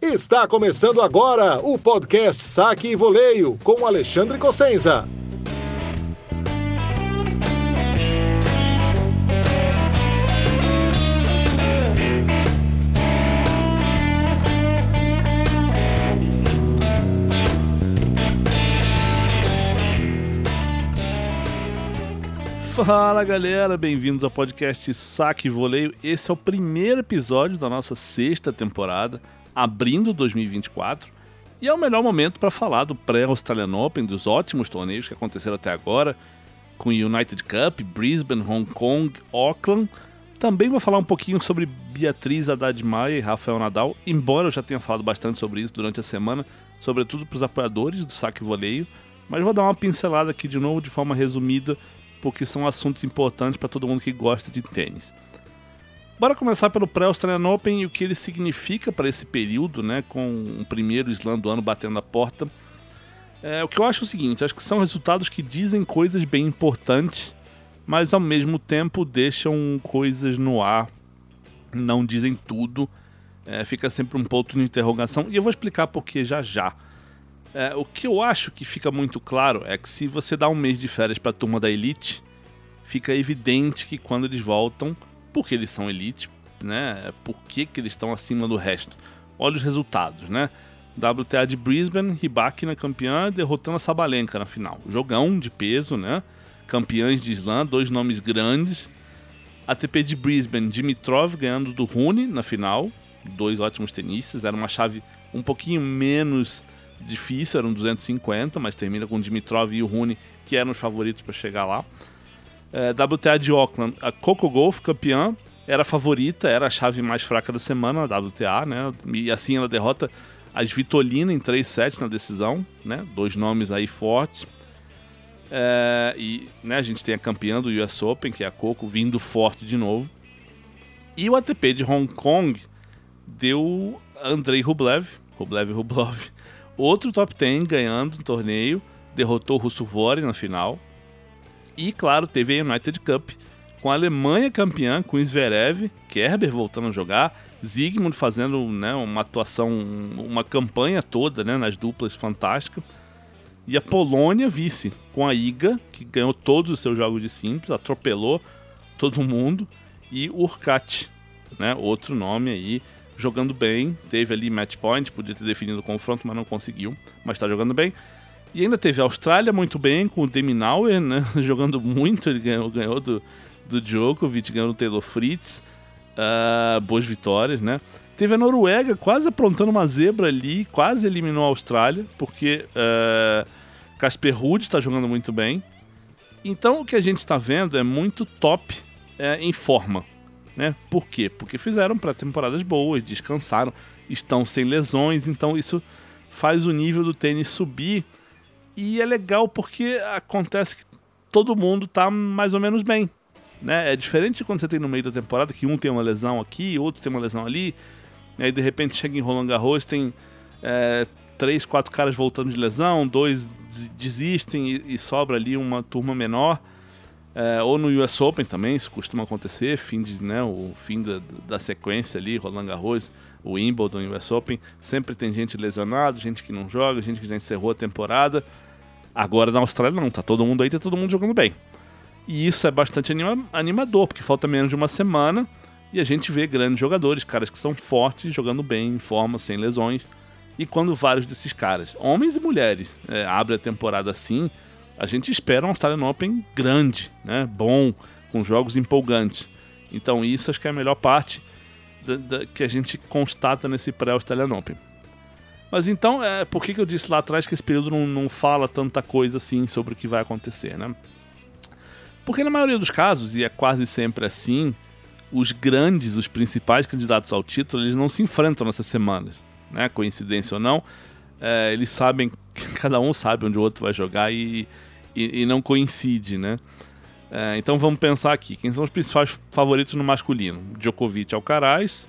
Está começando agora o podcast Saque e Voleio com Alexandre Cossenza. Fala galera, bem-vindos ao podcast Saque e Voleio. Esse é o primeiro episódio da nossa sexta temporada, abrindo 2024, e é o melhor momento para falar do pré-Australian Open, dos ótimos torneios que aconteceram até agora, com United Cup, Brisbane, Hong Kong, Auckland. Também vou falar um pouquinho sobre Beatriz Haddad Maia e Rafael Nadal, embora eu já tenha falado bastante sobre isso durante a semana, sobretudo para os apoiadores do Saque e Voleio, mas vou dar uma pincelada aqui de novo de forma resumida porque são assuntos importantes para todo mundo que gosta de tênis. Bora começar pelo pré-Australian Open e o que ele significa para esse período, né, com o primeiro slam do ano batendo a porta. É, o que eu acho é o seguinte, acho que são resultados que dizem coisas bem importantes, mas ao mesmo tempo deixam coisas no ar, não dizem tudo, é, fica sempre um ponto de interrogação, e eu vou explicar por que já já. É, o que eu acho que fica muito claro é que se você dá um mês de férias para a turma da Elite, fica evidente que quando eles voltam, porque eles são Elite, né? Por que, que eles estão acima do resto? Olha os resultados, né? WTA de Brisbane, Ribakina campeã, derrotando a Sabalenka na final. Jogão de peso, né? Campeãs de slam, dois nomes grandes. ATP de Brisbane, Dimitrov ganhando do Rune na final. Dois ótimos tenistas. Era uma chave um pouquinho menos difícil, eram 250, mas termina com Dimitrov e o Rune, que eram os favoritos para chegar lá. É, WTA de Auckland, a Coco Golf, campeã, era a favorita, era a chave mais fraca da semana, a WTA, né? E assim ela derrota as Vitolina em 3-7 na decisão, né? Dois nomes aí fortes. É, e né, a gente tem a campeã do US Open, que é a Coco, vindo forte de novo. E o ATP de Hong Kong deu Andrei Rublev, Rublev Rublov, Outro top 10 ganhando o torneio, derrotou o Russo Vore na final. E, claro, teve a United Cup com a Alemanha campeã, com Zverev, Kerber voltando a jogar, Zygmunt fazendo né, uma atuação, uma campanha toda né, nas duplas fantástica. E a Polônia vice, com a Iga, que ganhou todos os seus jogos de simples, atropelou todo mundo. E Urkat, né, outro nome aí, jogando bem. Teve ali match point, podia ter definido o confronto, mas não conseguiu. Mas está jogando bem. E ainda teve a Austrália muito bem, com o Deminauer, né? Jogando muito, ele ganhou, ganhou do, do Djokovic, ganhou do Taylor Fritz. Uh, boas vitórias, né? Teve a Noruega quase aprontando uma zebra ali, quase eliminou a Austrália, porque uh, Casper Ruud está jogando muito bem. Então o que a gente está vendo é muito top é, em forma. Né? Por quê? Porque fizeram para temporadas boas, descansaram, estão sem lesões, então isso faz o nível do tênis subir. E é legal porque acontece que todo mundo tá mais ou menos bem. Né? É diferente quando você tem no meio da temporada que um tem uma lesão aqui, outro tem uma lesão ali, e aí de repente chega em Roland Garros, tem é, três, quatro caras voltando de lesão, dois desistem e, e sobra ali uma turma menor. É, ou no US Open também, isso costuma acontecer, fim de, né, o fim da, da sequência ali, Roland Garros, o Wimbledon US Open, sempre tem gente lesionada, gente que não joga, gente que já encerrou a temporada. Agora na Austrália não, tá todo mundo aí, tá todo mundo jogando bem. E isso é bastante anima animador, porque falta menos de uma semana e a gente vê grandes jogadores, caras que são fortes, jogando bem, em forma, sem lesões. E quando vários desses caras, homens e mulheres, é, abrem a temporada assim, a gente espera um Australian Open grande, né? bom, com jogos empolgantes. Então isso acho que é a melhor parte da, da, que a gente constata nesse pré-Australian Open. Mas então, é, por que, que eu disse lá atrás que esse período não, não fala tanta coisa assim sobre o que vai acontecer, né? Porque na maioria dos casos, e é quase sempre assim, os grandes, os principais candidatos ao título, eles não se enfrentam nessas semanas, né? Coincidência ou não, é, eles sabem, cada um sabe onde o outro vai jogar e e, e não coincide, né? É, então vamos pensar aqui, quem são os principais favoritos no masculino? Djokovic Alcaraz,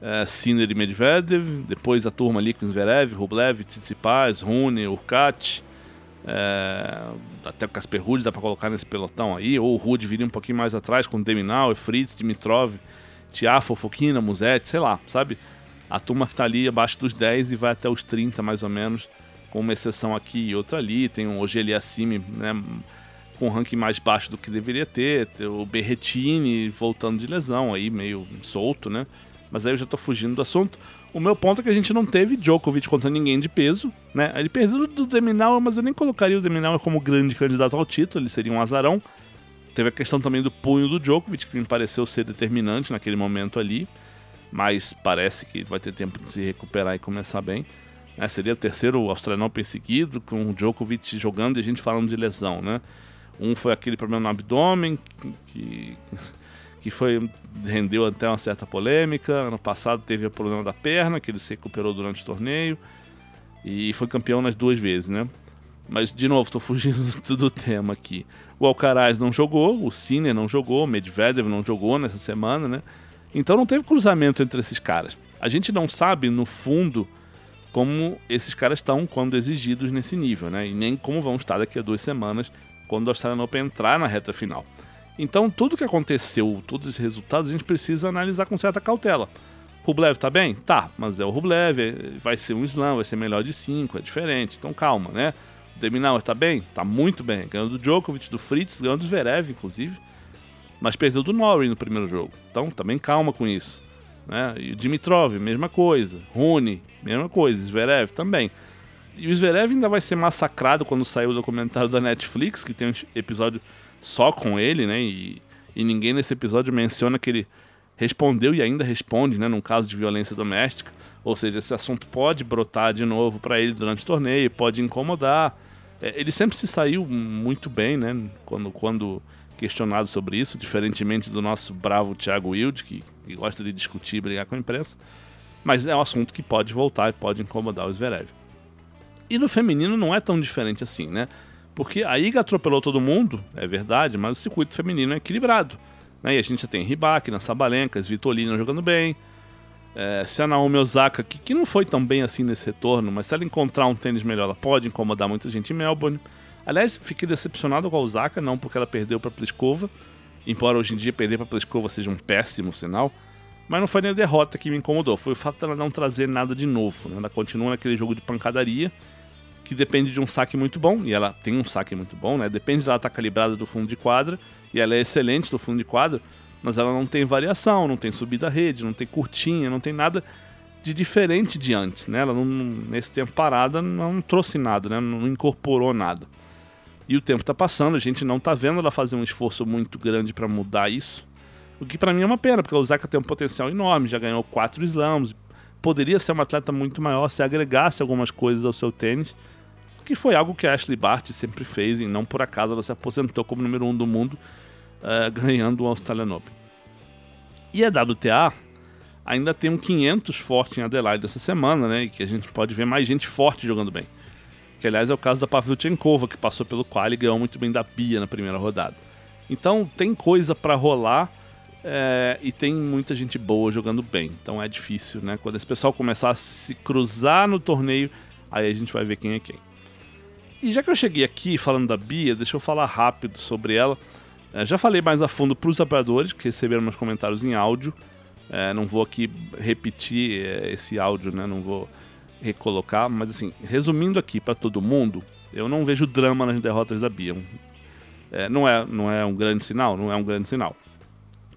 é, Sinner e Medvedev, depois a turma ali com Zverev, Rublev, Tsitsipas, Rune, Urkat, é, até o Casper Ruud dá para colocar nesse pelotão aí, ou o Ruud viria um pouquinho mais atrás com Deminal, Fritz, Dimitrov, Tiafo, Fokina, Musetti, sei lá, sabe? A turma que está ali abaixo dos 10 e vai até os 30 mais ou menos, com uma exceção aqui e outra ali. Tem o Ogeli né, com um ranking mais baixo do que deveria ter. O Berretini voltando de lesão aí, meio solto, né? Mas aí eu já estou fugindo do assunto. O meu ponto é que a gente não teve Djokovic contra ninguém de peso, né? Ele perdeu do Deminal, mas eu nem colocaria o Deminal como grande candidato ao título, ele seria um azarão. Teve a questão também do punho do Djokovic, que me pareceu ser determinante naquele momento ali mas parece que vai ter tempo de se recuperar e começar bem. É, seria o terceiro Australian Open seguido, com o Djokovic jogando e a gente falando de lesão, né? Um foi aquele problema no abdômen, que, que foi rendeu até uma certa polêmica. Ano passado teve o problema da perna, que ele se recuperou durante o torneio. E foi campeão nas duas vezes, né? Mas, de novo, estou fugindo do tema aqui. O Alcaraz não jogou, o Sinner não jogou, o Medvedev não jogou nessa semana, né? Então não teve cruzamento entre esses caras. A gente não sabe, no fundo, como esses caras estão quando exigidos nesse nível, né? E nem como vão estar daqui a duas semanas, quando o Australian Open entrar na reta final. Então, tudo que aconteceu, todos esses resultados, a gente precisa analisar com certa cautela. Rublev tá bem? Tá, mas é o Rublev, é, vai ser um slam, vai ser melhor de 5, é diferente, então calma, né? O Deminauer tá bem? Tá muito bem, ganhando do Djokovic, do Fritz, ganhando do Zverev, inclusive mas perdeu do Norrie no primeiro jogo. Então também calma com isso. Né? E o Dimitrov, mesma coisa. Rune, mesma coisa. Zverev também. E o Zverev ainda vai ser massacrado quando sair o documentário da Netflix, que tem um episódio só com ele, né? E, e ninguém nesse episódio menciona que ele respondeu e ainda responde, né? Num caso de violência doméstica. Ou seja, esse assunto pode brotar de novo para ele durante o torneio, pode incomodar. É, ele sempre se saiu muito bem, né? Quando, quando questionado sobre isso, diferentemente do nosso bravo Thiago Wilde, que, que gosta de discutir e brigar com a imprensa. Mas é um assunto que pode voltar e pode incomodar o Zverev. E no feminino não é tão diferente assim, né? Porque a Iga atropelou todo mundo, é verdade, mas o circuito feminino é equilibrado. Né? E a gente já tem Ribakina, Sabalenka, Vitolina jogando bem. É, se a Naomi Osaka, que, que não foi tão bem assim nesse retorno, mas se ela encontrar um tênis melhor, ela pode incomodar muita gente em Melbourne. Aliás, fiquei decepcionado com a Osaka, não porque ela perdeu para Pliskova, embora hoje em dia perder para Pliskova seja um péssimo sinal, mas não foi nem a derrota que me incomodou, foi o fato dela não trazer nada de novo. Né? Ela continua naquele jogo de pancadaria, que depende de um saque muito bom, e ela tem um saque muito bom, né? Depende de ela tá calibrada do fundo de quadra, e ela é excelente do fundo de quadra, mas ela não tem variação, não tem subida à rede, não tem curtinha, não tem nada de diferente de antes, né? Ela não, nesse tempo parada não trouxe nada, né? Não incorporou nada. E o tempo está passando, a gente não está vendo ela fazer um esforço muito grande para mudar isso. O que para mim é uma pena, porque a Osaka tem um potencial enorme, já ganhou quatro slams, poderia ser uma atleta muito maior se agregasse algumas coisas ao seu tênis, que foi algo que a Ashley Bart sempre fez, e não por acaso ela se aposentou como número um do mundo, uh, ganhando o Australian Open. E a WTA ainda tem um 500 forte em Adelaide essa semana, né, e que a gente pode ver mais gente forte jogando bem. Que aliás é o caso da Pavlyuchenkova, que passou pelo qual e ganhou muito bem da Bia na primeira rodada. Então tem coisa para rolar é, e tem muita gente boa jogando bem. Então é difícil, né? Quando esse pessoal começar a se cruzar no torneio, aí a gente vai ver quem é quem. E já que eu cheguei aqui falando da Bia, deixa eu falar rápido sobre ela. É, já falei mais a fundo para os apoiadores que receberam meus comentários em áudio. É, não vou aqui repetir é, esse áudio, né? Não vou recolocar, mas assim, resumindo aqui para todo mundo, eu não vejo drama nas derrotas da Bia. É, não, é, não é um grande sinal, não é um grande sinal.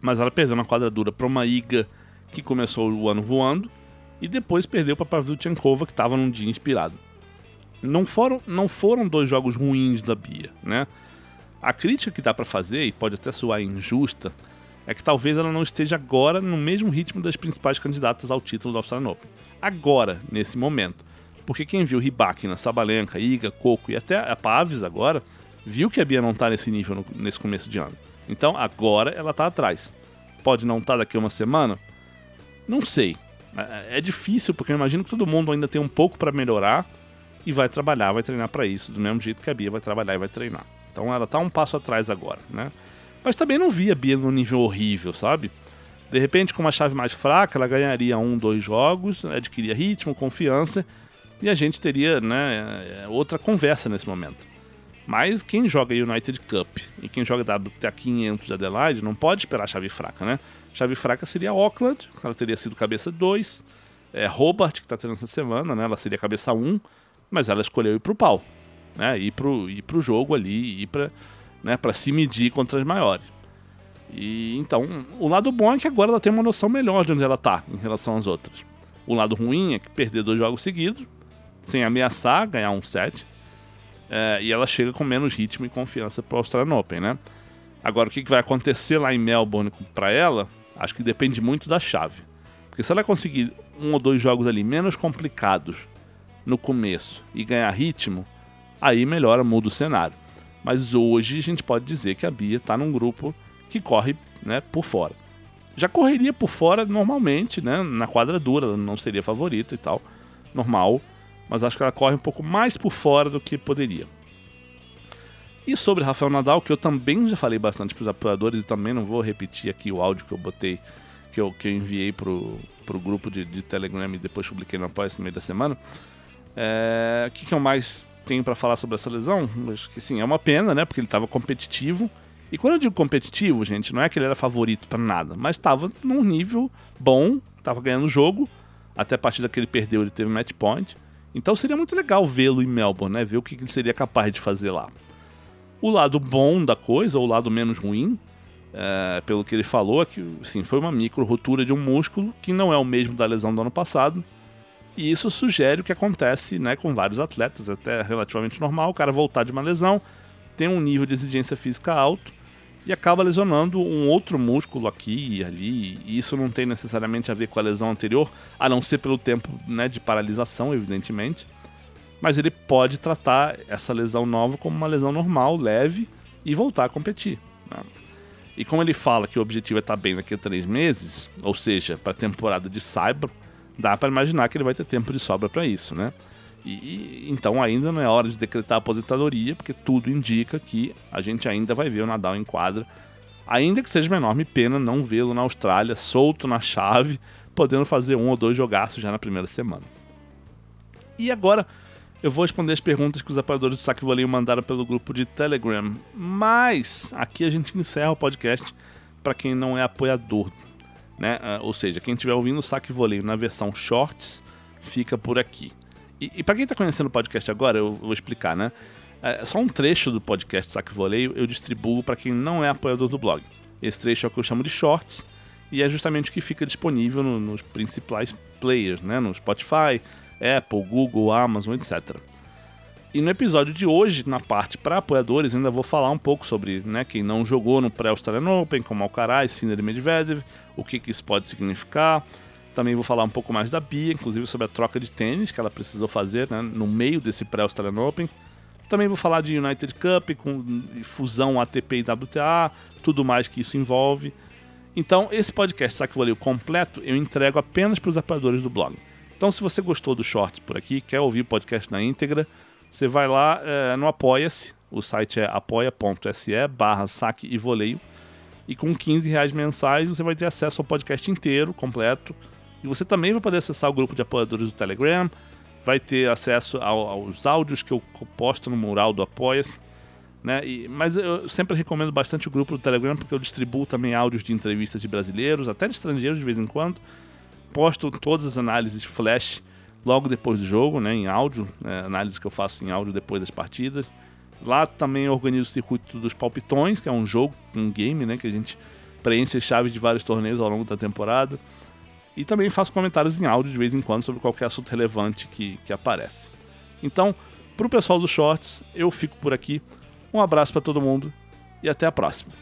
Mas ela perdeu na quadradura para uma Iga que começou o ano voando e depois perdeu para Pavlyuchenkova que estava num dia inspirado. Não foram, não foram dois jogos ruins da Bia, né? A crítica que dá para fazer, e pode até soar injusta, é que talvez ela não esteja agora no mesmo ritmo das principais candidatas ao título da Australian Open agora, nesse momento. Porque quem viu Ribakina, Sabalenka, Iga, Coco e até a Paves agora, viu que a Bia não está nesse nível no, nesse começo de ano. Então agora ela está atrás. Pode não estar tá daqui a uma semana? Não sei. É, é difícil porque eu imagino que todo mundo ainda tem um pouco para melhorar e vai trabalhar, vai treinar para isso, do mesmo jeito que a Bia vai trabalhar e vai treinar. Então ela está um passo atrás agora, né? Mas também não vi a Bia num nível horrível, sabe? De repente, com uma chave mais fraca, ela ganharia um, dois jogos, adquiria ritmo, confiança e a gente teria né, é, outra conversa nesse momento. Mas quem joga United Cup e quem joga WTA 500 de Adelaide não pode esperar chave fraca, né? Chave fraca seria Auckland, ela teria sido cabeça 2, é, Hobart, que está tendo essa semana, né? Ela seria cabeça 1, mas ela escolheu ir pro pau, né? Ir pro, ir pro jogo ali, ir para né, pra se medir contra as maiores. E então, o lado bom é que agora ela tem uma noção melhor de onde ela tá em relação às outras. O lado ruim é que perder dois jogos seguidos, sem ameaçar ganhar um set, é, e ela chega com menos ritmo e confiança para o Australian Open, né? Agora, o que, que vai acontecer lá em Melbourne para ela, acho que depende muito da chave. Porque se ela conseguir um ou dois jogos ali menos complicados no começo e ganhar ritmo, aí melhora, muda o cenário. Mas hoje a gente pode dizer que a Bia está num grupo que corre né, por fora. Já correria por fora normalmente, né, na quadra dura, ela não seria favorita e tal, normal, mas acho que ela corre um pouco mais por fora do que poderia. E sobre Rafael Nadal, que eu também já falei bastante para os apoiadores e também não vou repetir aqui o áudio que eu botei, que eu, que eu enviei pro, pro grupo de, de Telegram e depois publiquei no apoio no meio da semana. É, o que, que eu mais tenho para falar sobre essa lesão? Acho que sim, é uma pena, né? Porque ele estava competitivo. E quando eu digo competitivo, gente, não é que ele era favorito para nada, mas estava num nível bom, estava ganhando o jogo. Até a partida que ele perdeu, ele teve match point. Então seria muito legal vê-lo em Melbourne, né? Ver o que ele seria capaz de fazer lá. O lado bom da coisa, ou o lado menos ruim, é, pelo que ele falou, é que sim, foi uma micro rotura de um músculo que não é o mesmo da lesão do ano passado. E isso sugere o que acontece né, com vários atletas, até relativamente normal, o cara voltar de uma lesão, tem um nível de exigência física alto e acaba lesionando um outro músculo aqui e ali. E isso não tem necessariamente a ver com a lesão anterior, a não ser pelo tempo né, de paralisação, evidentemente. Mas ele pode tratar essa lesão nova como uma lesão normal, leve, e voltar a competir. Né? E como ele fala que o objetivo é estar bem daqui a três meses, ou seja, para a temporada de Cyber, dá para imaginar que ele vai ter tempo de sobra para isso, né? E, então ainda não é hora de decretar a aposentadoria, porque tudo indica que a gente ainda vai ver o Nadal em quadra, ainda que seja uma enorme pena não vê-lo na Austrália, solto na chave, podendo fazer um ou dois jogaços já na primeira semana. E agora eu vou responder as perguntas que os apoiadores do Saque Voleio mandaram pelo grupo de Telegram, mas aqui a gente encerra o podcast para quem não é apoiador, né? Ah, ou seja, quem estiver ouvindo o Saque Voleio na versão Shorts, fica por aqui. E, e para quem está conhecendo o podcast agora, eu vou explicar, né? É, só um trecho do podcast Saque Voleio eu distribuo para quem não é apoiador do blog. Esse trecho é o que eu chamo de shorts e é justamente o que fica disponível no, nos principais players, né? No Spotify, Apple, Google, Amazon, etc. E no episódio de hoje, na parte para apoiadores, ainda vou falar um pouco sobre né, quem não jogou no pré-Australian Open, como Alcaraz, Sinner e Medvedev, o que, que isso pode significar, também vou falar um pouco mais da Bia, inclusive sobre a troca de tênis que ela precisou fazer né, no meio desse pré-Australian Open. Também vou falar de United Cup, com fusão ATP e WTA, tudo mais que isso envolve. Então, esse podcast Saque Voleio completo eu entrego apenas para os apoiadores do blog. Então, se você gostou do short por aqui, quer ouvir o podcast na íntegra, você vai lá é, no Apoia-se, o site é apoia.se barra saque e voleio, e com 15 reais mensais você vai ter acesso ao podcast inteiro, completo, e você também vai poder acessar o grupo de apoiadores do Telegram, vai ter acesso ao, aos áudios que eu posto no mural do Apoia-se. Né? E, mas eu sempre recomendo bastante o grupo do Telegram porque eu distribuo também áudios de entrevistas de brasileiros, até de estrangeiros de vez em quando. Posto todas as análises flash logo depois do jogo, né, em áudio, né, análise que eu faço em áudio depois das partidas. Lá também organizo o circuito dos palpitões, que é um jogo, um game, né, que a gente preenche chaves de vários torneios ao longo da temporada. E também faço comentários em áudio de vez em quando sobre qualquer assunto relevante que, que aparece. Então, para o pessoal dos shorts, eu fico por aqui. Um abraço para todo mundo e até a próxima.